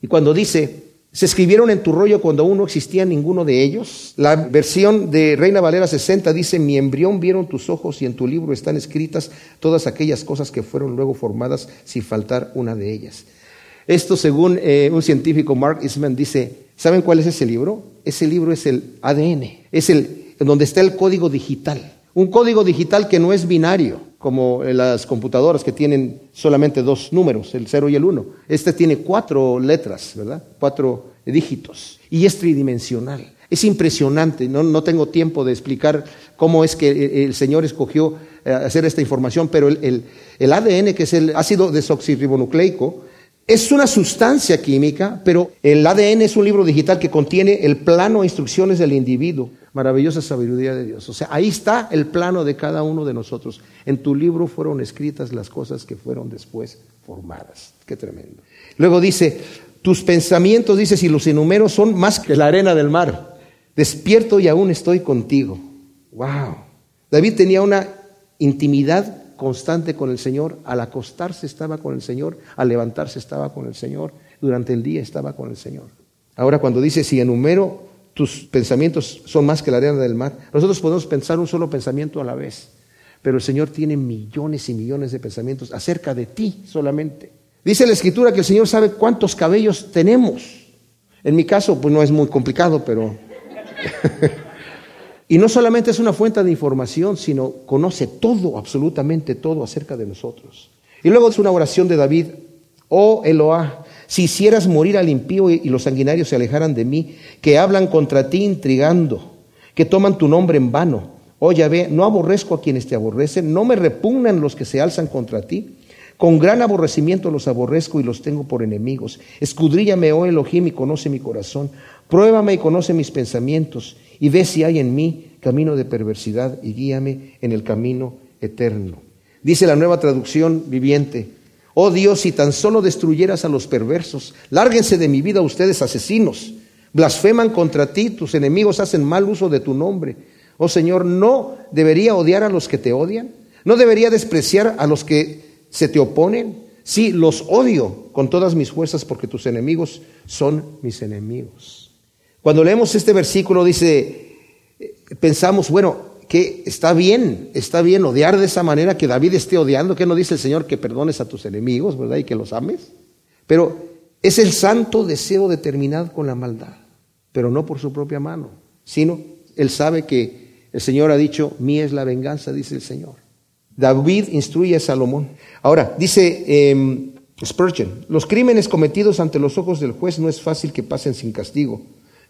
Y cuando dice, se escribieron en tu rollo cuando aún no existía ninguno de ellos. La versión de Reina Valera 60 dice, mi embrión vieron tus ojos y en tu libro están escritas todas aquellas cosas que fueron luego formadas sin faltar una de ellas. Esto según eh, un científico, Mark Eastman, dice, ¿saben cuál es ese libro? Ese libro es el ADN, es el donde está el código digital. Un código digital que no es binario, como las computadoras que tienen solamente dos números, el 0 y el 1. Este tiene cuatro letras, ¿verdad? Cuatro dígitos. Y es tridimensional. Es impresionante, no, tengo tiempo de explicar cómo es que el Señor escogió eh, hacer esta información, pero el, el ADN, que es el ácido desoxirribonucleico, es una sustancia química, pero el ADN es un libro digital que contiene el plano e instrucciones del individuo. Maravillosa sabiduría de Dios. O sea, ahí está el plano de cada uno de nosotros. En tu libro fueron escritas las cosas que fueron después formadas. Qué tremendo. Luego dice, tus pensamientos, dice, si los enumero son más que la arena del mar. Despierto y aún estoy contigo. Wow. David tenía una intimidad constante con el Señor. Al acostarse estaba con el Señor, al levantarse estaba con el Señor, durante el día estaba con el Señor. Ahora cuando dice, si enumero tus pensamientos son más que la arena del mar, nosotros podemos pensar un solo pensamiento a la vez, pero el Señor tiene millones y millones de pensamientos acerca de ti solamente. Dice la Escritura que el Señor sabe cuántos cabellos tenemos. En mi caso, pues no es muy complicado, pero... Y no solamente es una fuente de información, sino conoce todo, absolutamente todo acerca de nosotros. Y luego es una oración de David, oh Eloah, si hicieras morir al impío y los sanguinarios se alejaran de mí, que hablan contra ti intrigando, que toman tu nombre en vano. Oh Yahvé, no aborrezco a quienes te aborrecen, no me repugnan los que se alzan contra ti. Con gran aborrecimiento los aborrezco y los tengo por enemigos. Escudríllame, oh Elohim, y conoce mi corazón. Pruébame y conoce mis pensamientos y ve si hay en mí camino de perversidad y guíame en el camino eterno. Dice la nueva traducción viviente, oh Dios, si tan solo destruyeras a los perversos, lárguense de mi vida ustedes asesinos, blasfeman contra ti, tus enemigos hacen mal uso de tu nombre. Oh Señor, ¿no debería odiar a los que te odian? ¿No debería despreciar a los que se te oponen? Sí, los odio con todas mis fuerzas porque tus enemigos son mis enemigos. Cuando leemos este versículo dice, pensamos, bueno, que está bien, está bien odiar de esa manera que David esté odiando, que no dice el Señor que perdones a tus enemigos, ¿verdad? Y que los ames. Pero es el santo deseo de terminar con la maldad, pero no por su propia mano, sino él sabe que el Señor ha dicho, mía es la venganza, dice el Señor. David instruye a Salomón. Ahora, dice eh, Spurgeon, los crímenes cometidos ante los ojos del juez no es fácil que pasen sin castigo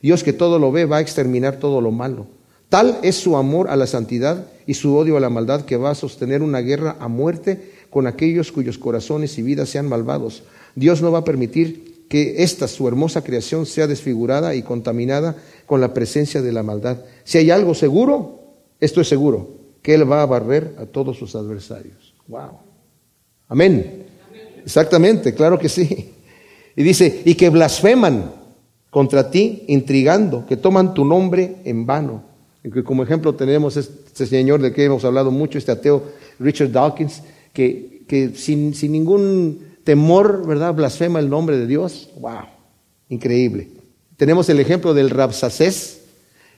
Dios que todo lo ve va a exterminar todo lo malo. Tal es su amor a la santidad y su odio a la maldad que va a sostener una guerra a muerte con aquellos cuyos corazones y vidas sean malvados. Dios no va a permitir que esta su hermosa creación sea desfigurada y contaminada con la presencia de la maldad. Si hay algo seguro, esto es seguro, que Él va a barrer a todos sus adversarios. Wow. Amén. Exactamente, claro que sí. Y dice, y que blasfeman contra ti intrigando, que toman tu nombre en vano. Como ejemplo tenemos este señor de que hemos hablado mucho, este ateo Richard Dawkins, que, que sin, sin, ningún temor, ¿verdad?, blasfema el nombre de Dios. ¡Wow! Increíble. Tenemos el ejemplo del Rabsacés.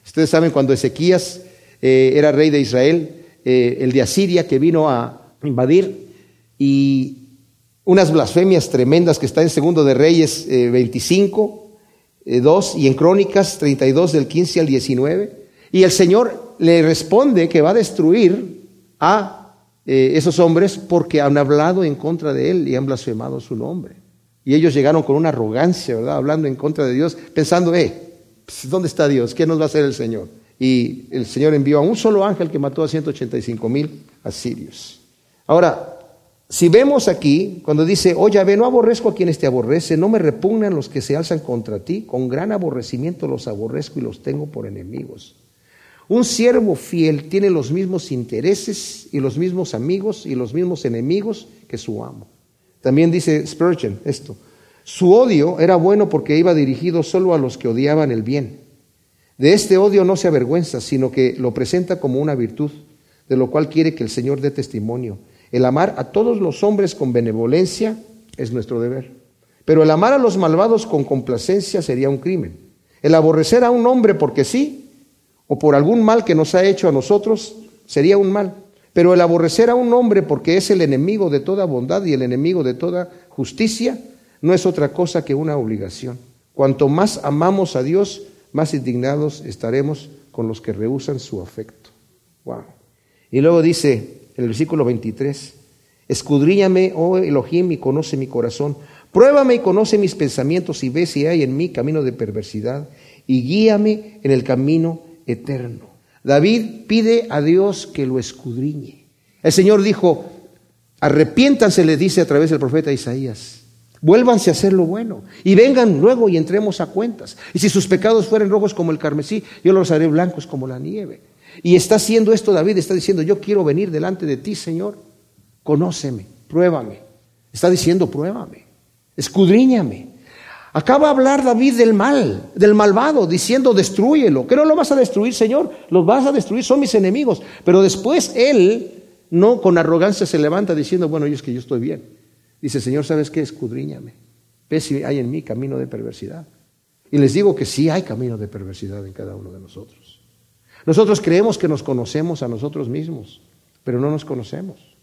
Ustedes saben cuando Ezequías eh, era rey de Israel, eh, el de Asiria que vino a invadir y unas blasfemias tremendas que está en Segundo de Reyes 25, eh, 2 y en Crónicas 32 del 15 al 19. Y el Señor le responde que va a destruir a eh, esos hombres porque han hablado en contra de Él y han blasfemado su nombre. Y ellos llegaron con una arrogancia, ¿verdad? Hablando en contra de Dios, pensando, eh, pues, ¿dónde está Dios? ¿Qué nos va a hacer el Señor? Y el Señor envió a un solo ángel que mató a 185 mil asirios. Ahora, si vemos aquí, cuando dice, oye, ve, no aborrezco a quienes te aborrece, no me repugnan los que se alzan contra ti, con gran aborrecimiento los aborrezco y los tengo por enemigos. Un siervo fiel tiene los mismos intereses y los mismos amigos y los mismos enemigos que su amo. También dice Spurgeon esto, su odio era bueno porque iba dirigido solo a los que odiaban el bien. De este odio no se avergüenza, sino que lo presenta como una virtud, de lo cual quiere que el Señor dé testimonio el amar a todos los hombres con benevolencia es nuestro deber. Pero el amar a los malvados con complacencia sería un crimen. El aborrecer a un hombre porque sí, o por algún mal que nos ha hecho a nosotros, sería un mal. Pero el aborrecer a un hombre porque es el enemigo de toda bondad y el enemigo de toda justicia, no es otra cosa que una obligación. Cuanto más amamos a Dios, más indignados estaremos con los que rehusan su afecto. Wow. Y luego dice, en el versículo 23. Escudriñame, oh Elohim, y conoce mi corazón. Pruébame y conoce mis pensamientos y ve si hay en mí camino de perversidad y guíame en el camino eterno. David pide a Dios que lo escudriñe. El Señor dijo, arrepiéntanse, le dice a través del profeta Isaías, vuélvanse a hacer lo bueno y vengan luego y entremos a cuentas. Y si sus pecados fueren rojos como el carmesí, yo los haré blancos como la nieve. Y está haciendo esto David, está diciendo, yo quiero venir delante de ti, Señor, conóceme, pruébame. Está diciendo, pruébame, escudriñame. Acaba de hablar David del mal, del malvado, diciendo, destruyelo. ¿Qué no lo vas a destruir, Señor? Los vas a destruir, son mis enemigos. Pero después él, no con arrogancia, se levanta diciendo, bueno, yo es que yo estoy bien. Dice, Señor, ¿sabes qué? Escudriñame. Ve si hay en mí camino de perversidad. Y les digo que sí hay camino de perversidad en cada uno de nosotros. Nosotros creemos que nos conocemos a nosotros mismos, pero no nos conocemos.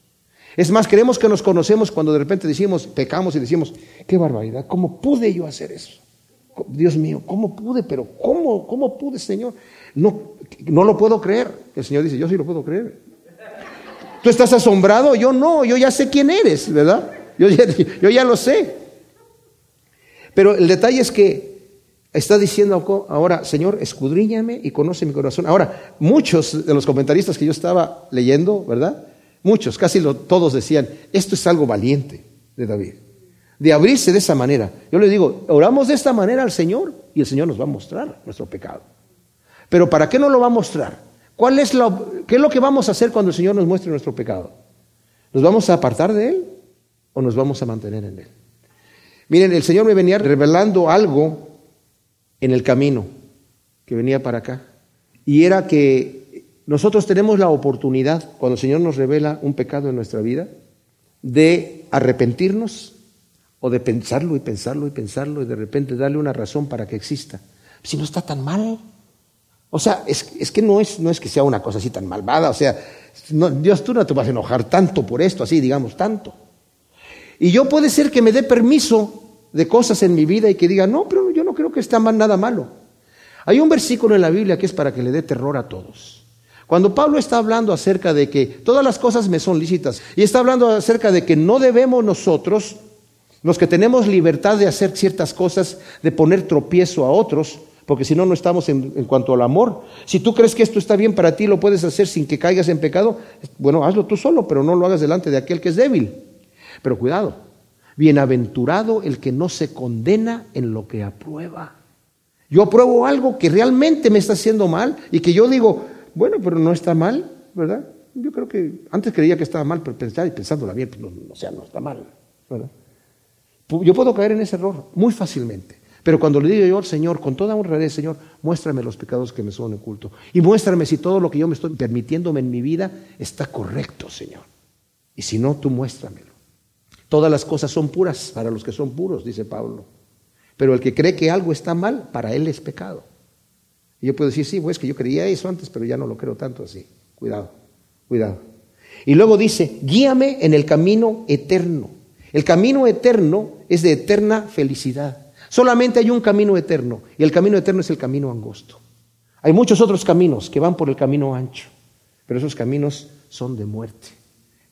Es más, creemos que nos conocemos cuando de repente decimos, pecamos y decimos, qué barbaridad, ¿cómo pude yo hacer eso? Dios mío, ¿cómo pude? Pero ¿cómo, cómo pude, Señor? No, no lo puedo creer. El Señor dice, yo sí lo puedo creer. Tú estás asombrado, yo no, yo ya sé quién eres, ¿verdad? Yo yo ya lo sé. Pero el detalle es que Está diciendo ahora, Señor, escudriñame y conoce mi corazón. Ahora, muchos de los comentaristas que yo estaba leyendo, ¿verdad? Muchos, casi todos decían, esto es algo valiente de David, de abrirse de esa manera. Yo le digo, oramos de esta manera al Señor y el Señor nos va a mostrar nuestro pecado. Pero ¿para qué no lo va a mostrar? ¿Cuál es ¿Qué es lo que vamos a hacer cuando el Señor nos muestre nuestro pecado? ¿Nos vamos a apartar de Él o nos vamos a mantener en Él? Miren, el Señor me venía revelando algo en el camino que venía para acá. Y era que nosotros tenemos la oportunidad, cuando el Señor nos revela un pecado en nuestra vida, de arrepentirnos o de pensarlo y pensarlo y pensarlo y de repente darle una razón para que exista. Si no está tan mal. O sea, es, que no es, no que sea una cosa así tan malvada. O sea, Dios, tú no te vas a enojar tanto por esto, así digamos, tanto. Y yo puede ser que me dé permiso de cosas en mi vida y que diga, no, pero yo no creo que esté nada malo. Hay un versículo en la Biblia que es para que le dé terror a todos. Cuando Pablo está hablando acerca de que todas las cosas me son lícitas y está hablando acerca de que no debemos nosotros, los que tenemos libertad de hacer ciertas cosas, de poner tropiezo a otros, porque si no, no estamos en, cuanto al amor. Si tú crees que esto está bien para ti, lo puedes hacer sin que caigas en pecado, bueno, hazlo tú solo, pero no lo hagas delante de aquel que es débil. Pero cuidado, Bienaventurado el que no se condena en lo que aprueba. Yo apruebo algo que realmente me está haciendo mal y que yo digo, bueno, pero no está mal, ¿verdad? Yo creo que antes creía que estaba mal, pero pensar y pensándola bien, pues no, o sea, no está mal, ¿verdad? Yo puedo caer en ese error muy fácilmente. Pero cuando le digo yo al Señor, con toda honradez, Señor, muéstrame los pecados que me son ocultos. Y muéstrame si todo lo que yo me estoy permitiéndome en mi vida está correcto, Señor. Y si no, tú muéstramelo. Todas las cosas son puras para los que son puros, dice Pablo. Pero el que cree que algo está mal, para él es pecado. Y yo puedo decir, sí, pues que yo creía eso antes, pero ya no lo creo tanto así. Cuidado, cuidado. Y luego dice, guíame en el camino eterno. El camino eterno es de eterna felicidad. Solamente hay un camino eterno y el camino eterno es el camino angosto. Hay muchos otros caminos que van por el camino ancho, pero esos caminos son de muerte.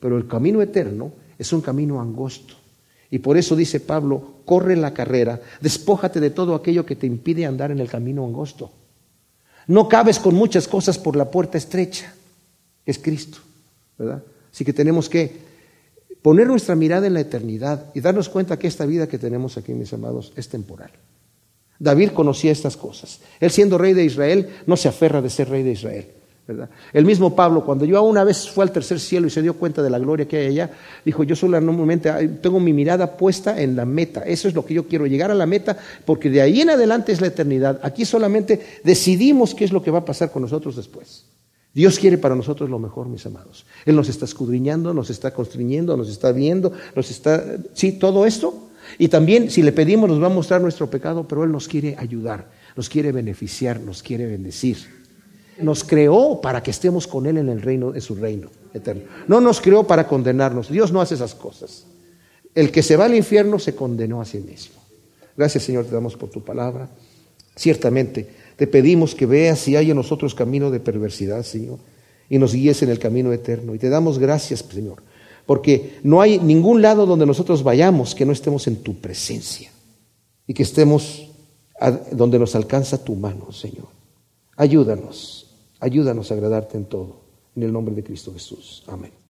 Pero el camino eterno es un camino angosto. Y por eso dice Pablo, corre la carrera, despójate de todo aquello que te impide andar en el camino angosto. No cabes con muchas cosas por la puerta estrecha, es Cristo, ¿verdad? Así que tenemos que poner nuestra mirada en la eternidad y darnos cuenta que esta vida que tenemos aquí, mis amados, es temporal. David conocía estas cosas. Él siendo rey de Israel, no se aferra de ser rey de Israel. El mismo Pablo, cuando yo una vez fue al tercer cielo y se dio cuenta de la gloria que hay allá, dijo, yo solamente tengo mi mirada puesta en la meta, eso es lo que yo quiero, llegar a la meta, porque de ahí en adelante es la eternidad. Aquí solamente decidimos qué es lo que va a pasar con nosotros después. Dios quiere para nosotros lo mejor, mis amados. Él nos está escudriñando, nos está constriñendo, nos está viendo, nos está... Sí, todo esto. Y también, si le pedimos, nos va a mostrar nuestro pecado, pero Él nos quiere ayudar, nos quiere beneficiar, nos quiere bendecir. Nos creó para que estemos con Él en el reino, en su reino eterno. No nos creó para condenarnos. Dios no hace esas cosas. El que se va al infierno se condenó a sí mismo. Gracias, Señor, te damos por tu palabra. Ciertamente, te pedimos que veas si hay en nosotros camino de perversidad, Señor, y nos guíes en el camino eterno. Y te damos gracias, Señor, porque no hay ningún lado donde nosotros vayamos que no estemos en tu presencia y que estemos donde nos alcanza tu mano, Señor. Ayúdanos Ayúdanos a agradarte en todo. En el nombre de Cristo Jesús. Amén.